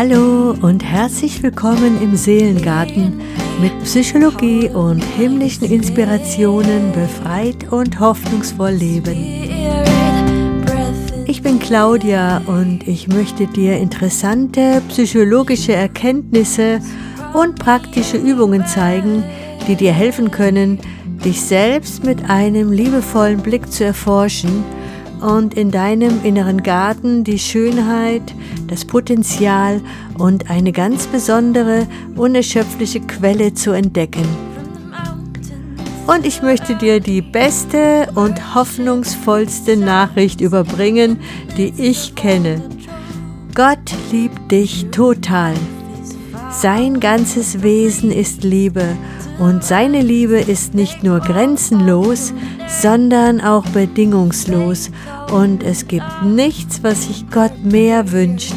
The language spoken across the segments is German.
Hallo und herzlich willkommen im Seelengarten mit Psychologie und himmlischen Inspirationen befreit und hoffnungsvoll leben. Ich bin Claudia und ich möchte dir interessante psychologische Erkenntnisse und praktische Übungen zeigen, die dir helfen können, dich selbst mit einem liebevollen Blick zu erforschen und in deinem inneren Garten die Schönheit, das Potenzial und eine ganz besondere, unerschöpfliche Quelle zu entdecken. Und ich möchte dir die beste und hoffnungsvollste Nachricht überbringen, die ich kenne. Gott liebt dich total. Sein ganzes Wesen ist Liebe und seine Liebe ist nicht nur grenzenlos, sondern auch bedingungslos. Und es gibt nichts, was sich Gott mehr wünscht,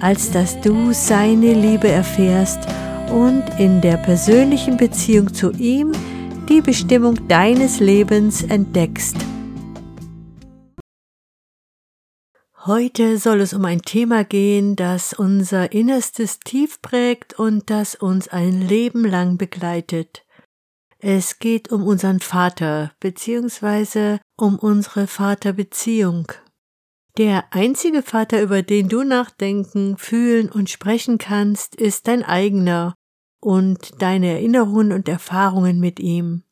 als dass du seine Liebe erfährst und in der persönlichen Beziehung zu ihm die Bestimmung deines Lebens entdeckst. Heute soll es um ein Thema gehen, das unser Innerstes tief prägt und das uns ein Leben lang begleitet. Es geht um unseren Vater bzw. um unsere Vaterbeziehung. Der einzige Vater, über den du nachdenken, fühlen und sprechen kannst, ist dein eigener und deine Erinnerungen und Erfahrungen mit ihm.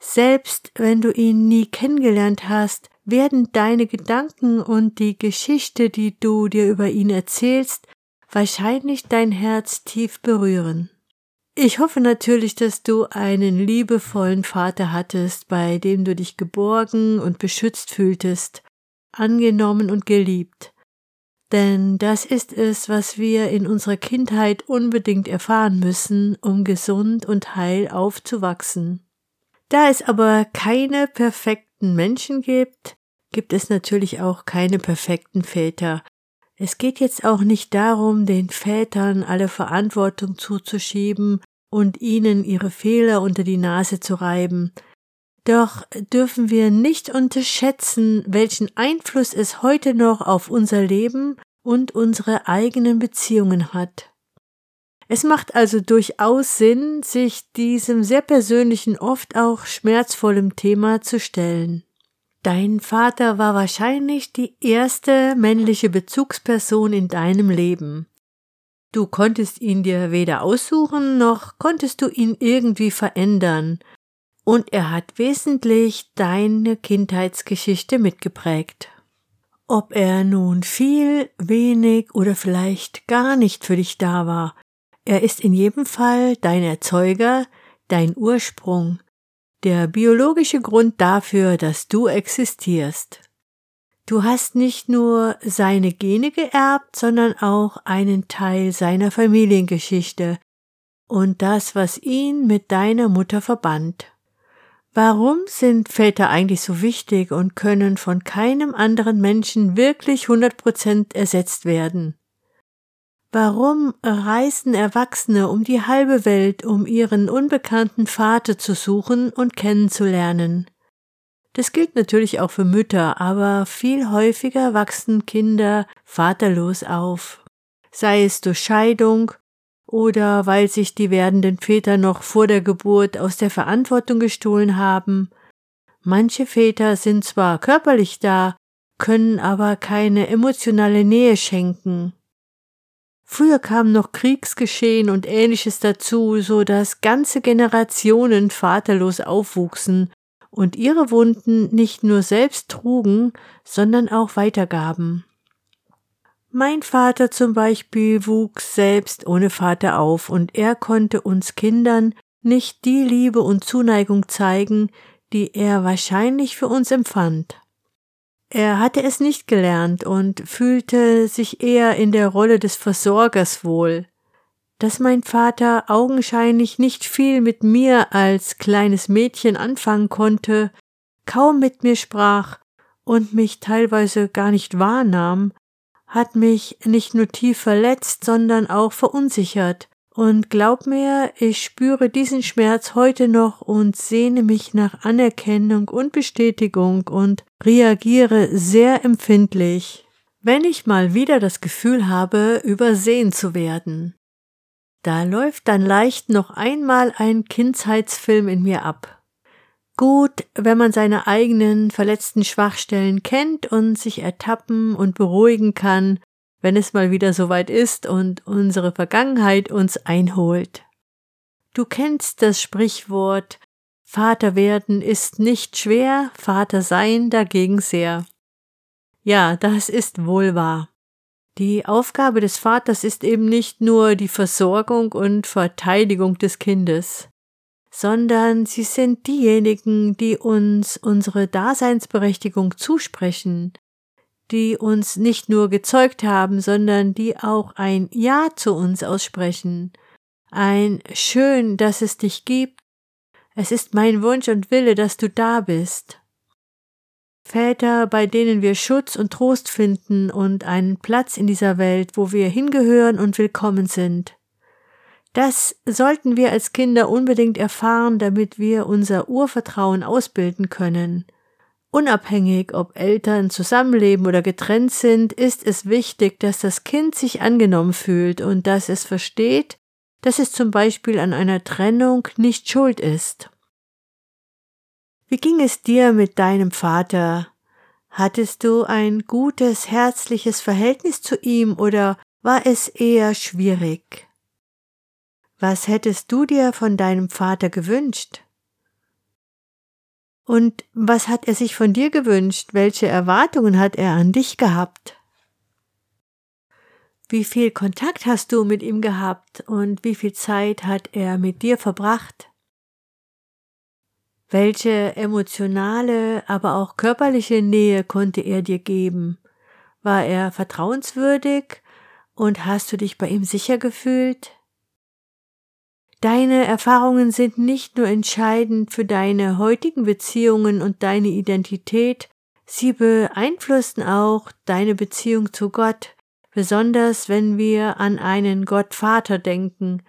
Selbst wenn du ihn nie kennengelernt hast, werden deine Gedanken und die Geschichte, die du dir über ihn erzählst, wahrscheinlich dein Herz tief berühren. Ich hoffe natürlich, dass du einen liebevollen Vater hattest, bei dem du dich geborgen und beschützt fühltest, angenommen und geliebt. Denn das ist es, was wir in unserer Kindheit unbedingt erfahren müssen, um gesund und heil aufzuwachsen. Da es aber keine perfekten Menschen gibt, gibt es natürlich auch keine perfekten Väter. Es geht jetzt auch nicht darum, den Vätern alle Verantwortung zuzuschieben und ihnen ihre Fehler unter die Nase zu reiben. Doch dürfen wir nicht unterschätzen, welchen Einfluss es heute noch auf unser Leben und unsere eigenen Beziehungen hat. Es macht also durchaus Sinn, sich diesem sehr persönlichen, oft auch schmerzvollen Thema zu stellen. Dein Vater war wahrscheinlich die erste männliche Bezugsperson in deinem Leben. Du konntest ihn dir weder aussuchen, noch konntest du ihn irgendwie verändern, und er hat wesentlich deine Kindheitsgeschichte mitgeprägt. Ob er nun viel, wenig oder vielleicht gar nicht für dich da war, er ist in jedem Fall dein Erzeuger, dein Ursprung, der biologische Grund dafür, dass du existierst. Du hast nicht nur seine Gene geerbt, sondern auch einen Teil seiner Familiengeschichte und das, was ihn mit deiner Mutter verband. Warum sind Väter eigentlich so wichtig und können von keinem anderen Menschen wirklich 100% ersetzt werden? Warum reisen Erwachsene um die halbe Welt, um ihren unbekannten Vater zu suchen und kennenzulernen? Das gilt natürlich auch für Mütter, aber viel häufiger wachsen Kinder vaterlos auf. Sei es durch Scheidung oder weil sich die werdenden Väter noch vor der Geburt aus der Verantwortung gestohlen haben. Manche Väter sind zwar körperlich da, können aber keine emotionale Nähe schenken. Früher kam noch Kriegsgeschehen und ähnliches dazu, so dass ganze Generationen vaterlos aufwuchsen und ihre Wunden nicht nur selbst trugen, sondern auch weitergaben. Mein Vater zum Beispiel wuchs selbst ohne Vater auf und er konnte uns Kindern nicht die Liebe und Zuneigung zeigen, die er wahrscheinlich für uns empfand. Er hatte es nicht gelernt und fühlte sich eher in der Rolle des Versorgers wohl. Dass mein Vater augenscheinlich nicht viel mit mir als kleines Mädchen anfangen konnte, kaum mit mir sprach und mich teilweise gar nicht wahrnahm, hat mich nicht nur tief verletzt, sondern auch verunsichert, und glaub mir, ich spüre diesen Schmerz heute noch und sehne mich nach Anerkennung und Bestätigung und reagiere sehr empfindlich. wenn ich mal wieder das Gefühl habe, übersehen zu werden. Da läuft dann leicht noch einmal ein Kindheitsfilm in mir ab. Gut, wenn man seine eigenen verletzten Schwachstellen kennt und sich ertappen und beruhigen kann, wenn es mal wieder soweit ist und unsere Vergangenheit uns einholt. Du kennst das Sprichwort Vater werden ist nicht schwer, Vater sein dagegen sehr. Ja, das ist wohl wahr. Die Aufgabe des Vaters ist eben nicht nur die Versorgung und Verteidigung des Kindes, sondern sie sind diejenigen, die uns unsere Daseinsberechtigung zusprechen, die uns nicht nur gezeugt haben, sondern die auch ein Ja zu uns aussprechen, ein Schön, dass es dich gibt, es ist mein Wunsch und Wille, dass du da bist. Väter, bei denen wir Schutz und Trost finden und einen Platz in dieser Welt, wo wir hingehören und willkommen sind. Das sollten wir als Kinder unbedingt erfahren, damit wir unser Urvertrauen ausbilden können. Unabhängig, ob Eltern zusammenleben oder getrennt sind, ist es wichtig, dass das Kind sich angenommen fühlt und dass es versteht, dass es zum Beispiel an einer Trennung nicht schuld ist. Wie ging es dir mit deinem Vater? Hattest du ein gutes, herzliches Verhältnis zu ihm oder war es eher schwierig? Was hättest du dir von deinem Vater gewünscht? Und was hat er sich von dir gewünscht? Welche Erwartungen hat er an dich gehabt? Wie viel Kontakt hast du mit ihm gehabt und wie viel Zeit hat er mit dir verbracht? Welche emotionale, aber auch körperliche Nähe konnte er dir geben? War er vertrauenswürdig und hast du dich bei ihm sicher gefühlt? Deine Erfahrungen sind nicht nur entscheidend für deine heutigen Beziehungen und deine Identität, sie beeinflussen auch deine Beziehung zu Gott, besonders wenn wir an einen Gottvater denken,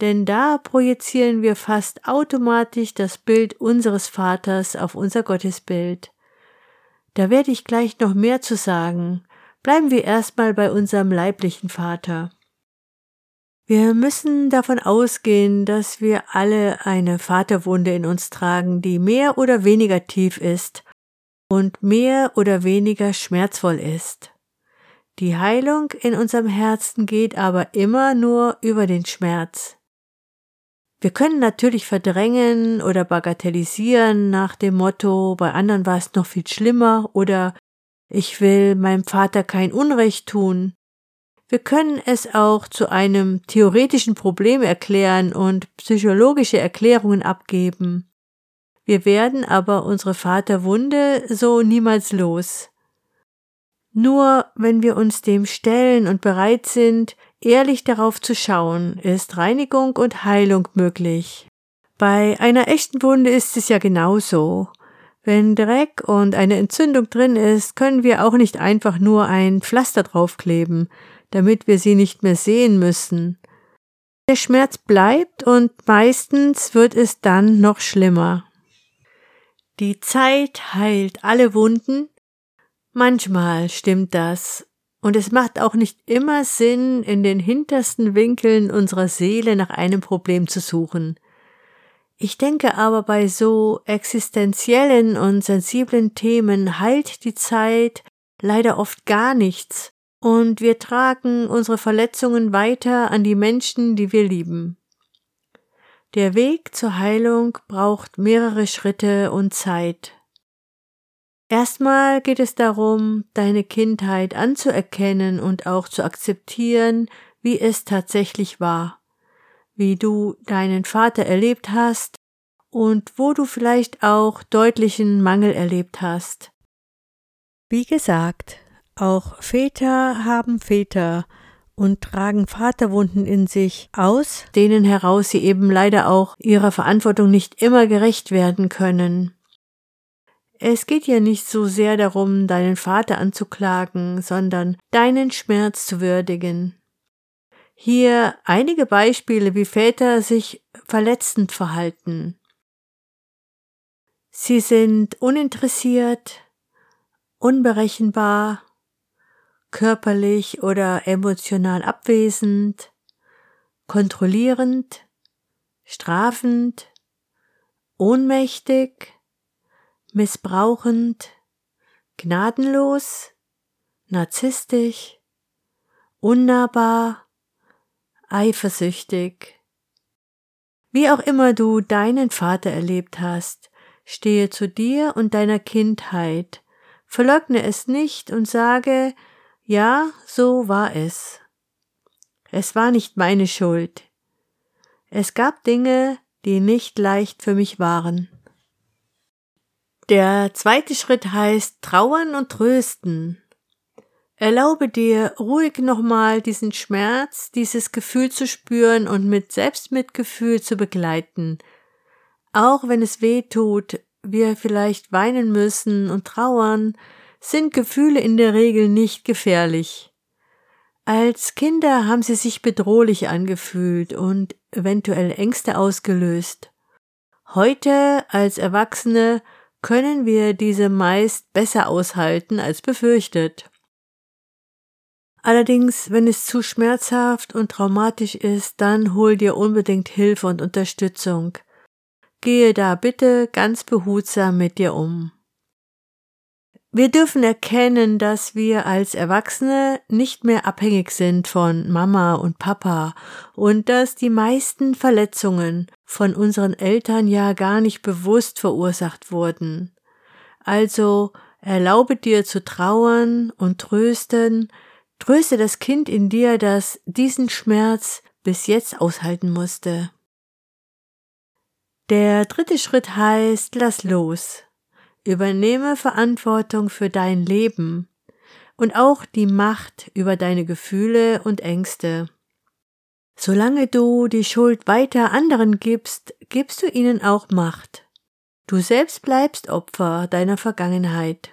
denn da projizieren wir fast automatisch das Bild unseres Vaters auf unser Gottesbild. Da werde ich gleich noch mehr zu sagen. Bleiben wir erstmal bei unserem leiblichen Vater. Wir müssen davon ausgehen, dass wir alle eine Vaterwunde in uns tragen, die mehr oder weniger tief ist und mehr oder weniger schmerzvoll ist. Die Heilung in unserem Herzen geht aber immer nur über den Schmerz. Wir können natürlich verdrängen oder bagatellisieren nach dem Motto, bei anderen war es noch viel schlimmer oder ich will meinem Vater kein Unrecht tun. Wir können es auch zu einem theoretischen Problem erklären und psychologische Erklärungen abgeben. Wir werden aber unsere Vaterwunde so niemals los. Nur wenn wir uns dem stellen und bereit sind, ehrlich darauf zu schauen, ist Reinigung und Heilung möglich. Bei einer echten Wunde ist es ja genauso. Wenn Dreck und eine Entzündung drin ist, können wir auch nicht einfach nur ein Pflaster draufkleben, damit wir sie nicht mehr sehen müssen. Der Schmerz bleibt und meistens wird es dann noch schlimmer. Die Zeit heilt alle Wunden. Manchmal stimmt das. Und es macht auch nicht immer Sinn, in den hintersten Winkeln unserer Seele nach einem Problem zu suchen. Ich denke aber bei so existenziellen und sensiblen Themen heilt die Zeit leider oft gar nichts, und wir tragen unsere Verletzungen weiter an die Menschen, die wir lieben. Der Weg zur Heilung braucht mehrere Schritte und Zeit. Erstmal geht es darum, deine Kindheit anzuerkennen und auch zu akzeptieren, wie es tatsächlich war, wie du deinen Vater erlebt hast und wo du vielleicht auch deutlichen Mangel erlebt hast. Wie gesagt, auch Väter haben Väter und tragen Vaterwunden in sich aus, denen heraus sie eben leider auch ihrer Verantwortung nicht immer gerecht werden können. Es geht ja nicht so sehr darum, deinen Vater anzuklagen, sondern deinen Schmerz zu würdigen. Hier einige Beispiele, wie Väter sich verletzend verhalten. Sie sind uninteressiert, unberechenbar, körperlich oder emotional abwesend, kontrollierend, strafend, ohnmächtig, missbrauchend, gnadenlos, narzisstisch, unnahbar, eifersüchtig. Wie auch immer du deinen Vater erlebt hast, stehe zu dir und deiner Kindheit, verleugne es nicht und sage, ja, so war es. Es war nicht meine Schuld. Es gab Dinge, die nicht leicht für mich waren. Der zweite Schritt heißt trauern und trösten. Erlaube dir ruhig nochmal diesen Schmerz, dieses Gefühl zu spüren und mit Selbstmitgefühl zu begleiten. Auch wenn es weh tut, wir vielleicht weinen müssen und trauern, sind Gefühle in der Regel nicht gefährlich. Als Kinder haben sie sich bedrohlich angefühlt und eventuell Ängste ausgelöst. Heute als Erwachsene können wir diese meist besser aushalten als befürchtet. Allerdings, wenn es zu schmerzhaft und traumatisch ist, dann hol dir unbedingt Hilfe und Unterstützung. Gehe da bitte ganz behutsam mit dir um. Wir dürfen erkennen, dass wir als Erwachsene nicht mehr abhängig sind von Mama und Papa und dass die meisten Verletzungen von unseren Eltern ja gar nicht bewusst verursacht wurden. Also erlaube dir zu trauern und trösten, tröste das Kind in dir, das diesen Schmerz bis jetzt aushalten musste. Der dritte Schritt heißt, lass los. Übernehme Verantwortung für dein Leben und auch die Macht über deine Gefühle und Ängste. Solange du die Schuld weiter anderen gibst, gibst du ihnen auch Macht. Du selbst bleibst Opfer deiner Vergangenheit.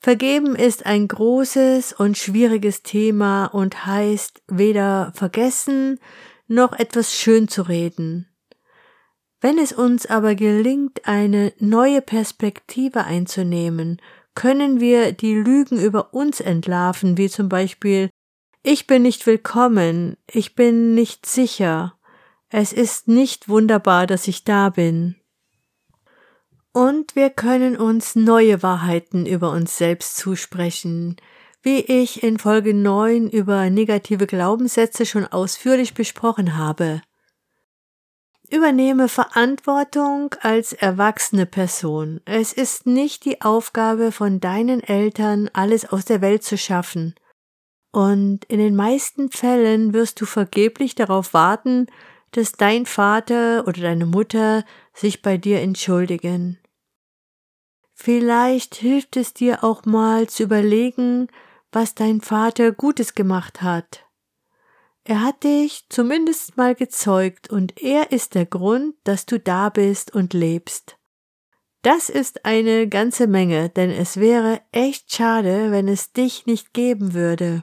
Vergeben ist ein großes und schwieriges Thema und heißt weder vergessen noch etwas schön zu reden. Wenn es uns aber gelingt, eine neue Perspektive einzunehmen, können wir die Lügen über uns entlarven, wie zum Beispiel Ich bin nicht willkommen, ich bin nicht sicher, es ist nicht wunderbar, dass ich da bin. Und wir können uns neue Wahrheiten über uns selbst zusprechen, wie ich in Folge 9 über negative Glaubenssätze schon ausführlich besprochen habe. Übernehme Verantwortung als erwachsene Person. Es ist nicht die Aufgabe von deinen Eltern, alles aus der Welt zu schaffen. Und in den meisten Fällen wirst du vergeblich darauf warten, dass dein Vater oder deine Mutter sich bei dir entschuldigen. Vielleicht hilft es dir auch mal zu überlegen, was dein Vater Gutes gemacht hat er hat dich zumindest mal gezeugt und er ist der Grund, dass du da bist und lebst. Das ist eine ganze Menge, denn es wäre echt schade, wenn es dich nicht geben würde.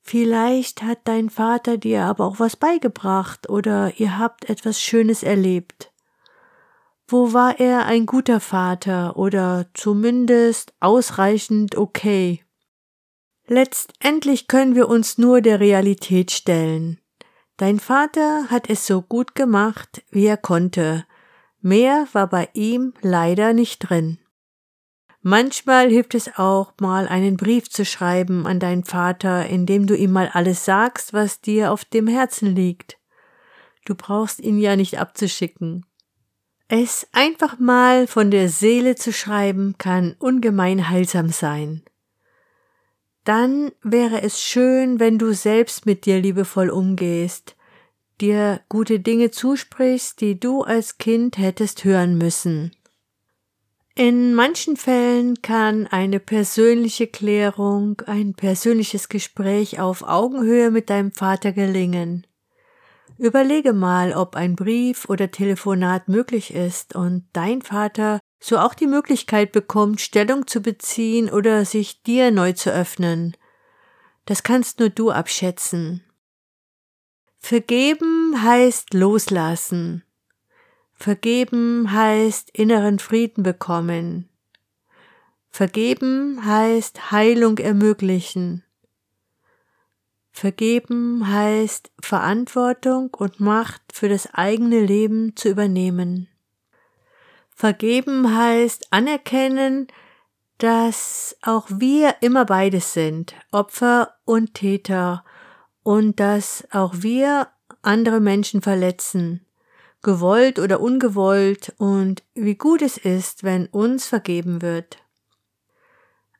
Vielleicht hat dein Vater dir aber auch was beigebracht oder ihr habt etwas Schönes erlebt. Wo war er ein guter Vater oder zumindest ausreichend okay? Letztendlich können wir uns nur der Realität stellen. Dein Vater hat es so gut gemacht, wie er konnte. Mehr war bei ihm leider nicht drin. Manchmal hilft es auch mal einen Brief zu schreiben an deinen Vater, in dem du ihm mal alles sagst, was dir auf dem Herzen liegt. Du brauchst ihn ja nicht abzuschicken. Es einfach mal von der Seele zu schreiben kann ungemein heilsam sein dann wäre es schön, wenn du selbst mit dir liebevoll umgehst, dir gute Dinge zusprichst, die du als Kind hättest hören müssen. In manchen Fällen kann eine persönliche Klärung, ein persönliches Gespräch auf Augenhöhe mit deinem Vater gelingen. Überlege mal, ob ein Brief oder Telefonat möglich ist und dein Vater so auch die Möglichkeit bekommt, Stellung zu beziehen oder sich dir neu zu öffnen. Das kannst nur du abschätzen. Vergeben heißt loslassen. Vergeben heißt inneren Frieden bekommen. Vergeben heißt Heilung ermöglichen. Vergeben heißt Verantwortung und Macht für das eigene Leben zu übernehmen. Vergeben heißt anerkennen, dass auch wir immer beides sind, Opfer und Täter, und dass auch wir andere Menschen verletzen, gewollt oder ungewollt, und wie gut es ist, wenn uns vergeben wird.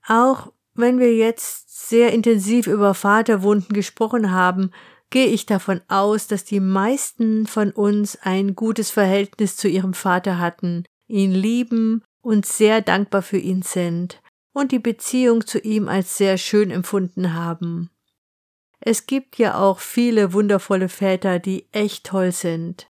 Auch wenn wir jetzt sehr intensiv über Vaterwunden gesprochen haben, gehe ich davon aus, dass die meisten von uns ein gutes Verhältnis zu ihrem Vater hatten, ihn lieben und sehr dankbar für ihn sind und die Beziehung zu ihm als sehr schön empfunden haben. Es gibt ja auch viele wundervolle Väter, die echt toll sind.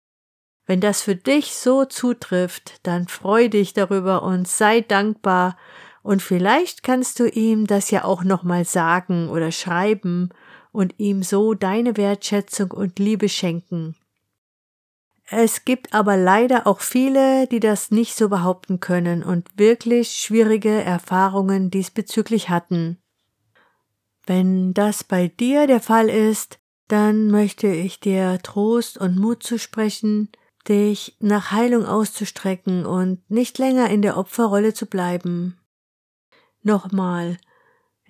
Wenn das für dich so zutrifft, dann freu dich darüber und sei dankbar, und vielleicht kannst du ihm das ja auch nochmal sagen oder schreiben und ihm so deine Wertschätzung und Liebe schenken. Es gibt aber leider auch viele, die das nicht so behaupten können und wirklich schwierige Erfahrungen diesbezüglich hatten. Wenn das bei dir der Fall ist, dann möchte ich dir Trost und Mut zusprechen, dich nach Heilung auszustrecken und nicht länger in der Opferrolle zu bleiben. Nochmal,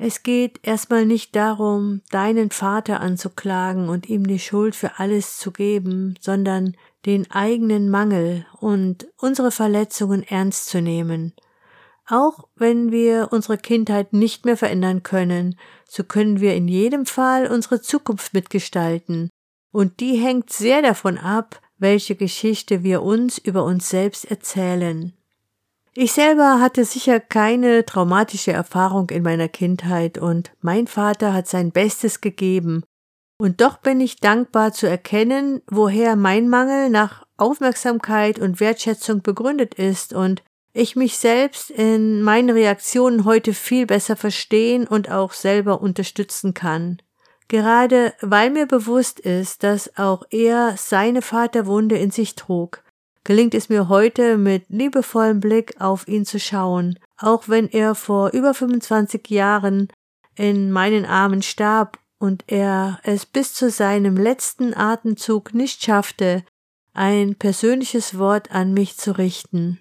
es geht erstmal nicht darum, deinen Vater anzuklagen und ihm die Schuld für alles zu geben, sondern den eigenen Mangel und unsere Verletzungen ernst zu nehmen. Auch wenn wir unsere Kindheit nicht mehr verändern können, so können wir in jedem Fall unsere Zukunft mitgestalten, und die hängt sehr davon ab, welche Geschichte wir uns über uns selbst erzählen. Ich selber hatte sicher keine traumatische Erfahrung in meiner Kindheit und mein Vater hat sein Bestes gegeben. Und doch bin ich dankbar zu erkennen, woher mein Mangel nach Aufmerksamkeit und Wertschätzung begründet ist und ich mich selbst in meinen Reaktionen heute viel besser verstehen und auch selber unterstützen kann. Gerade weil mir bewusst ist, dass auch er seine Vaterwunde in sich trug, gelingt es mir heute mit liebevollem Blick auf ihn zu schauen, auch wenn er vor über 25 Jahren in meinen Armen starb und er es bis zu seinem letzten Atemzug nicht schaffte, ein persönliches Wort an mich zu richten.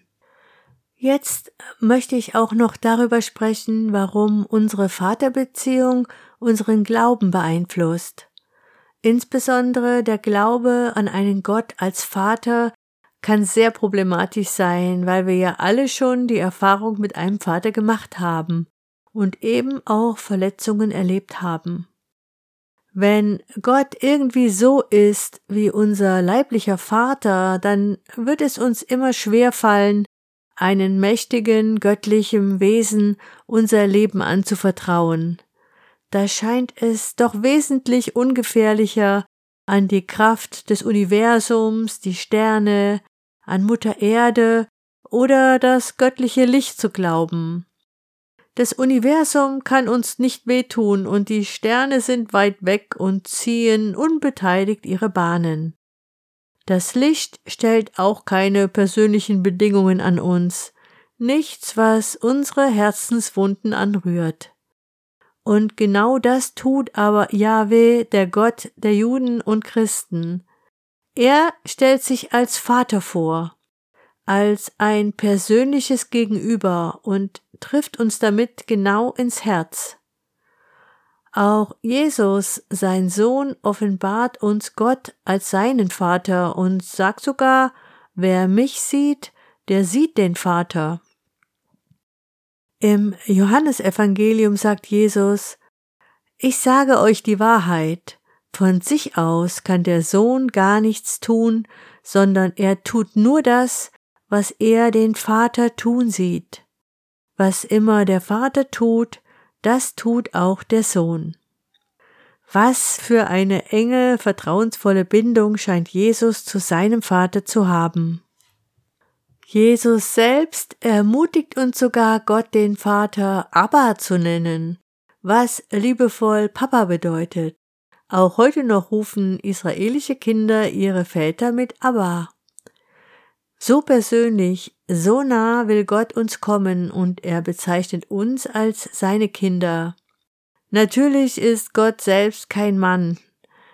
Jetzt möchte ich auch noch darüber sprechen, warum unsere Vaterbeziehung unseren Glauben beeinflusst. Insbesondere der Glaube an einen Gott als Vater, kann sehr problematisch sein, weil wir ja alle schon die Erfahrung mit einem Vater gemacht haben und eben auch Verletzungen erlebt haben. Wenn Gott irgendwie so ist wie unser leiblicher Vater, dann wird es uns immer schwer fallen, einen mächtigen, göttlichen Wesen unser Leben anzuvertrauen. Da scheint es doch wesentlich ungefährlicher, an die Kraft des Universums, die Sterne, an Mutter Erde oder das göttliche Licht zu glauben. Das Universum kann uns nicht wehtun und die Sterne sind weit weg und ziehen unbeteiligt ihre Bahnen. Das Licht stellt auch keine persönlichen Bedingungen an uns, nichts, was unsere Herzenswunden anrührt. Und genau das tut aber Yahweh, der Gott der Juden und Christen. Er stellt sich als Vater vor, als ein persönliches Gegenüber und trifft uns damit genau ins Herz. Auch Jesus, sein Sohn, offenbart uns Gott als seinen Vater und sagt sogar, wer mich sieht, der sieht den Vater. Im Johannesevangelium sagt Jesus, ich sage euch die Wahrheit, von sich aus kann der Sohn gar nichts tun, sondern er tut nur das, was er den Vater tun sieht. Was immer der Vater tut, das tut auch der Sohn. Was für eine enge, vertrauensvolle Bindung scheint Jesus zu seinem Vater zu haben. Jesus selbst ermutigt uns sogar, Gott den Vater Abba zu nennen, was liebevoll Papa bedeutet. Auch heute noch rufen israelische Kinder ihre Väter mit Abba. So persönlich, so nah will Gott uns kommen und er bezeichnet uns als seine Kinder. Natürlich ist Gott selbst kein Mann.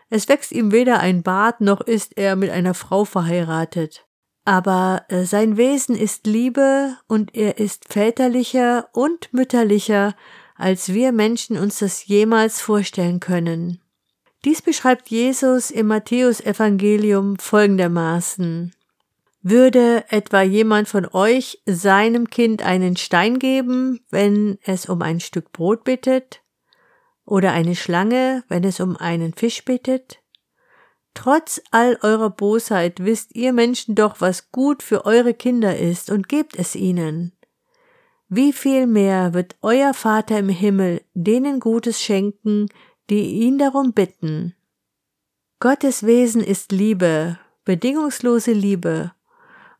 Es wächst ihm weder ein Bart noch ist er mit einer Frau verheiratet. Aber äh, sein Wesen ist Liebe und er ist väterlicher und mütterlicher, als wir Menschen uns das jemals vorstellen können. Dies beschreibt Jesus im Matthäusevangelium folgendermaßen. Würde etwa jemand von euch seinem Kind einen Stein geben, wenn es um ein Stück Brot bittet? Oder eine Schlange, wenn es um einen Fisch bittet? Trotz all eurer Bosheit wisst ihr Menschen doch, was gut für eure Kinder ist und gebt es ihnen. Wie viel mehr wird euer Vater im Himmel denen Gutes schenken, die ihn darum bitten. Gottes Wesen ist Liebe, bedingungslose Liebe,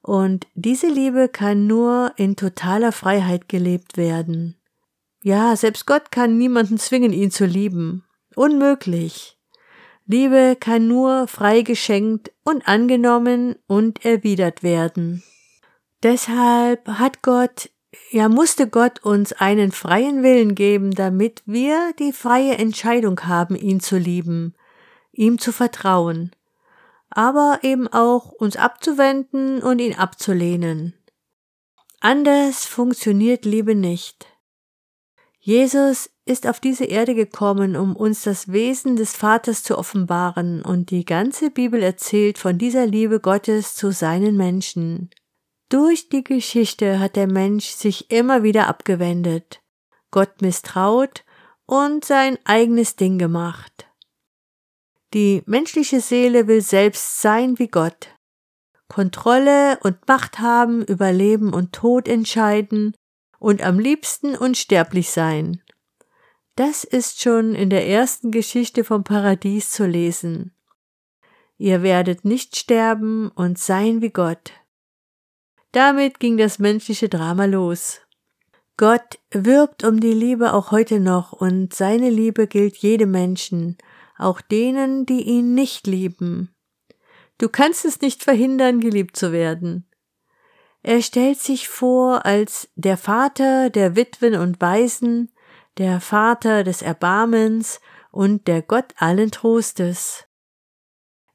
und diese Liebe kann nur in totaler Freiheit gelebt werden. Ja, selbst Gott kann niemanden zwingen, ihn zu lieben. Unmöglich. Liebe kann nur frei geschenkt und angenommen und erwidert werden. Deshalb hat Gott, ja musste Gott uns einen freien Willen geben, damit wir die freie Entscheidung haben, ihn zu lieben, ihm zu vertrauen, aber eben auch uns abzuwenden und ihn abzulehnen. Anders funktioniert Liebe nicht. Jesus ist auf diese Erde gekommen, um uns das Wesen des Vaters zu offenbaren, und die ganze Bibel erzählt von dieser Liebe Gottes zu seinen Menschen. Durch die Geschichte hat der Mensch sich immer wieder abgewendet, Gott misstraut und sein eigenes Ding gemacht. Die menschliche Seele will selbst sein wie Gott, Kontrolle und Macht haben, über Leben und Tod entscheiden und am liebsten unsterblich sein. Das ist schon in der ersten Geschichte vom Paradies zu lesen. Ihr werdet nicht sterben und sein wie Gott. Damit ging das menschliche Drama los. Gott wirbt um die Liebe auch heute noch und seine Liebe gilt jedem Menschen, auch denen, die ihn nicht lieben. Du kannst es nicht verhindern, geliebt zu werden. Er stellt sich vor als der Vater der Witwen und Waisen, der Vater des Erbarmens und der Gott allen Trostes.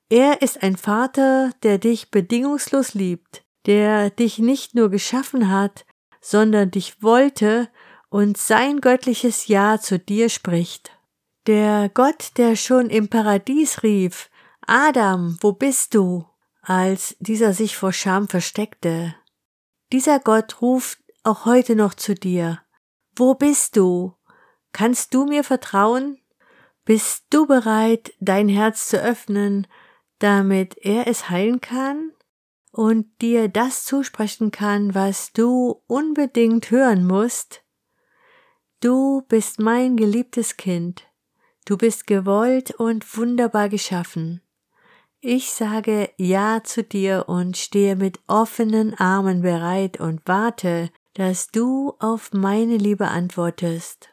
Er ist ein Vater, der dich bedingungslos liebt, der dich nicht nur geschaffen hat, sondern dich wollte und sein göttliches Ja zu dir spricht. Der Gott, der schon im Paradies rief, Adam, wo bist du? als dieser sich vor Scham versteckte. Dieser Gott ruft auch heute noch zu dir. Wo bist du? Kannst du mir vertrauen? Bist du bereit, dein Herz zu öffnen, damit er es heilen kann und dir das zusprechen kann, was du unbedingt hören musst? Du bist mein geliebtes Kind. Du bist gewollt und wunderbar geschaffen. Ich sage Ja zu dir und stehe mit offenen Armen bereit und warte, dass du auf meine Liebe antwortest.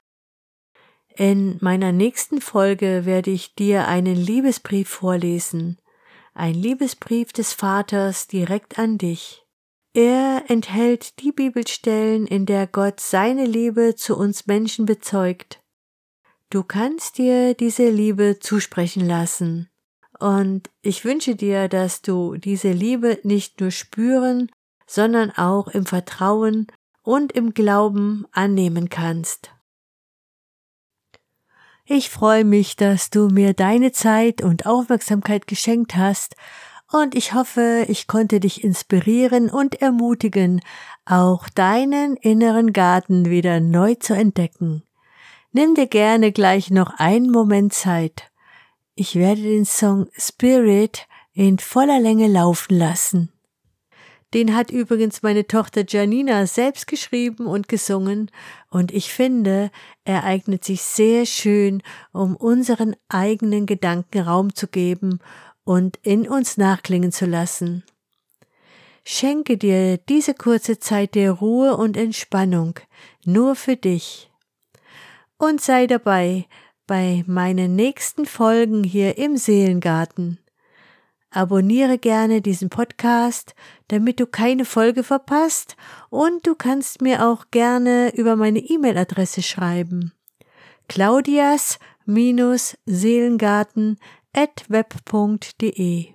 In meiner nächsten Folge werde ich dir einen Liebesbrief vorlesen, ein Liebesbrief des Vaters direkt an dich. Er enthält die Bibelstellen, in der Gott seine Liebe zu uns Menschen bezeugt. Du kannst dir diese Liebe zusprechen lassen. Und ich wünsche dir, dass du diese Liebe nicht nur spüren, sondern auch im Vertrauen und im Glauben annehmen kannst. Ich freue mich, dass du mir deine Zeit und Aufmerksamkeit geschenkt hast, und ich hoffe, ich konnte dich inspirieren und ermutigen, auch deinen inneren Garten wieder neu zu entdecken. Nimm dir gerne gleich noch einen Moment Zeit ich werde den Song Spirit in voller Länge laufen lassen. Den hat übrigens meine Tochter Janina selbst geschrieben und gesungen, und ich finde, er eignet sich sehr schön, um unseren eigenen Gedanken Raum zu geben und in uns nachklingen zu lassen. Schenke dir diese kurze Zeit der Ruhe und Entspannung nur für dich. Und sei dabei, bei meinen nächsten Folgen hier im Seelengarten. Abonniere gerne diesen Podcast, damit du keine Folge verpasst und du kannst mir auch gerne über meine E-Mail-Adresse schreiben. claudias-seelengarten@web.de.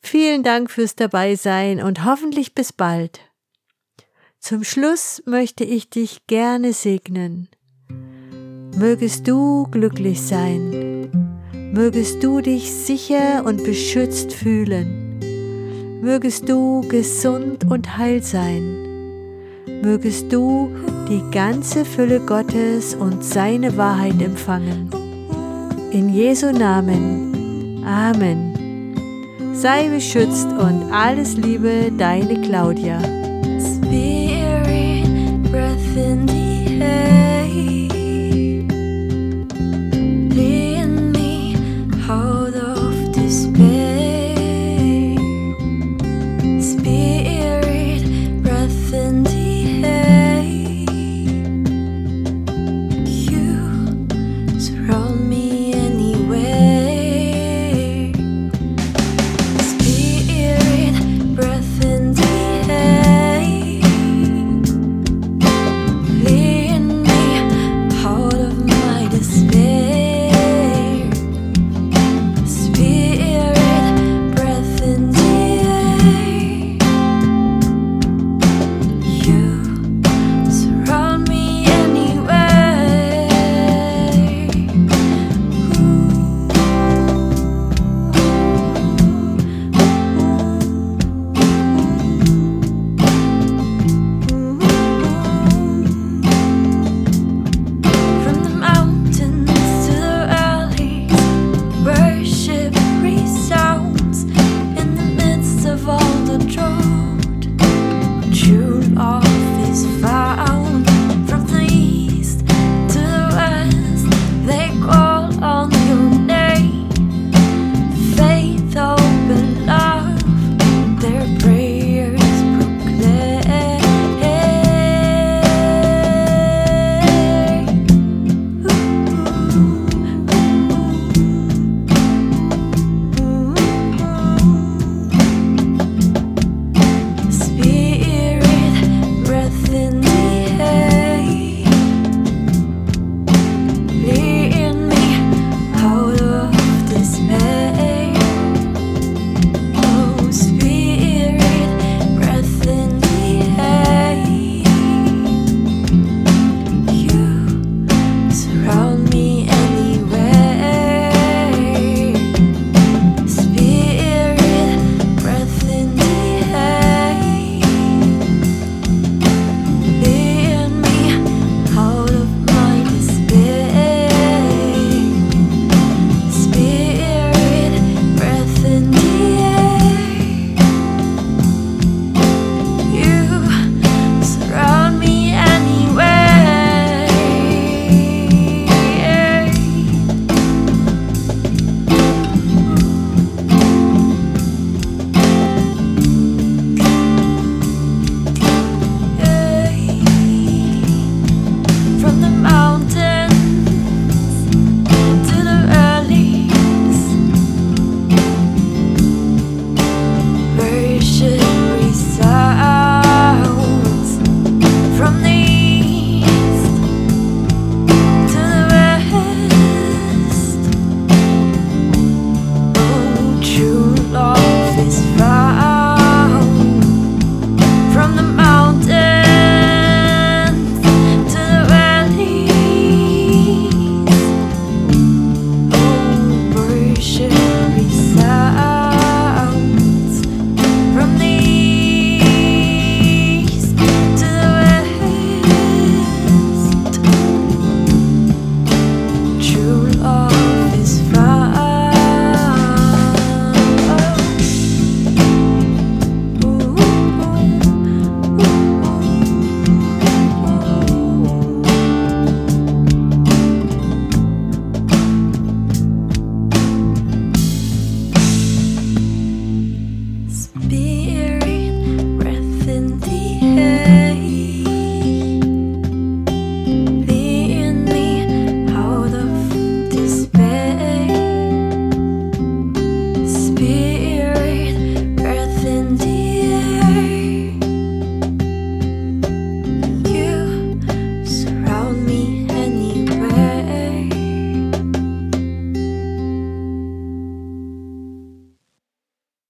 Vielen Dank fürs Dabeisein und hoffentlich bis bald. Zum Schluss möchte ich dich gerne segnen. Mögest du glücklich sein. Mögest du dich sicher und beschützt fühlen. Mögest du gesund und heil sein. Mögest du die ganze Fülle Gottes und seine Wahrheit empfangen. In Jesu Namen. Amen. Sei beschützt und alles Liebe, deine Claudia. Spirit, breath in the air.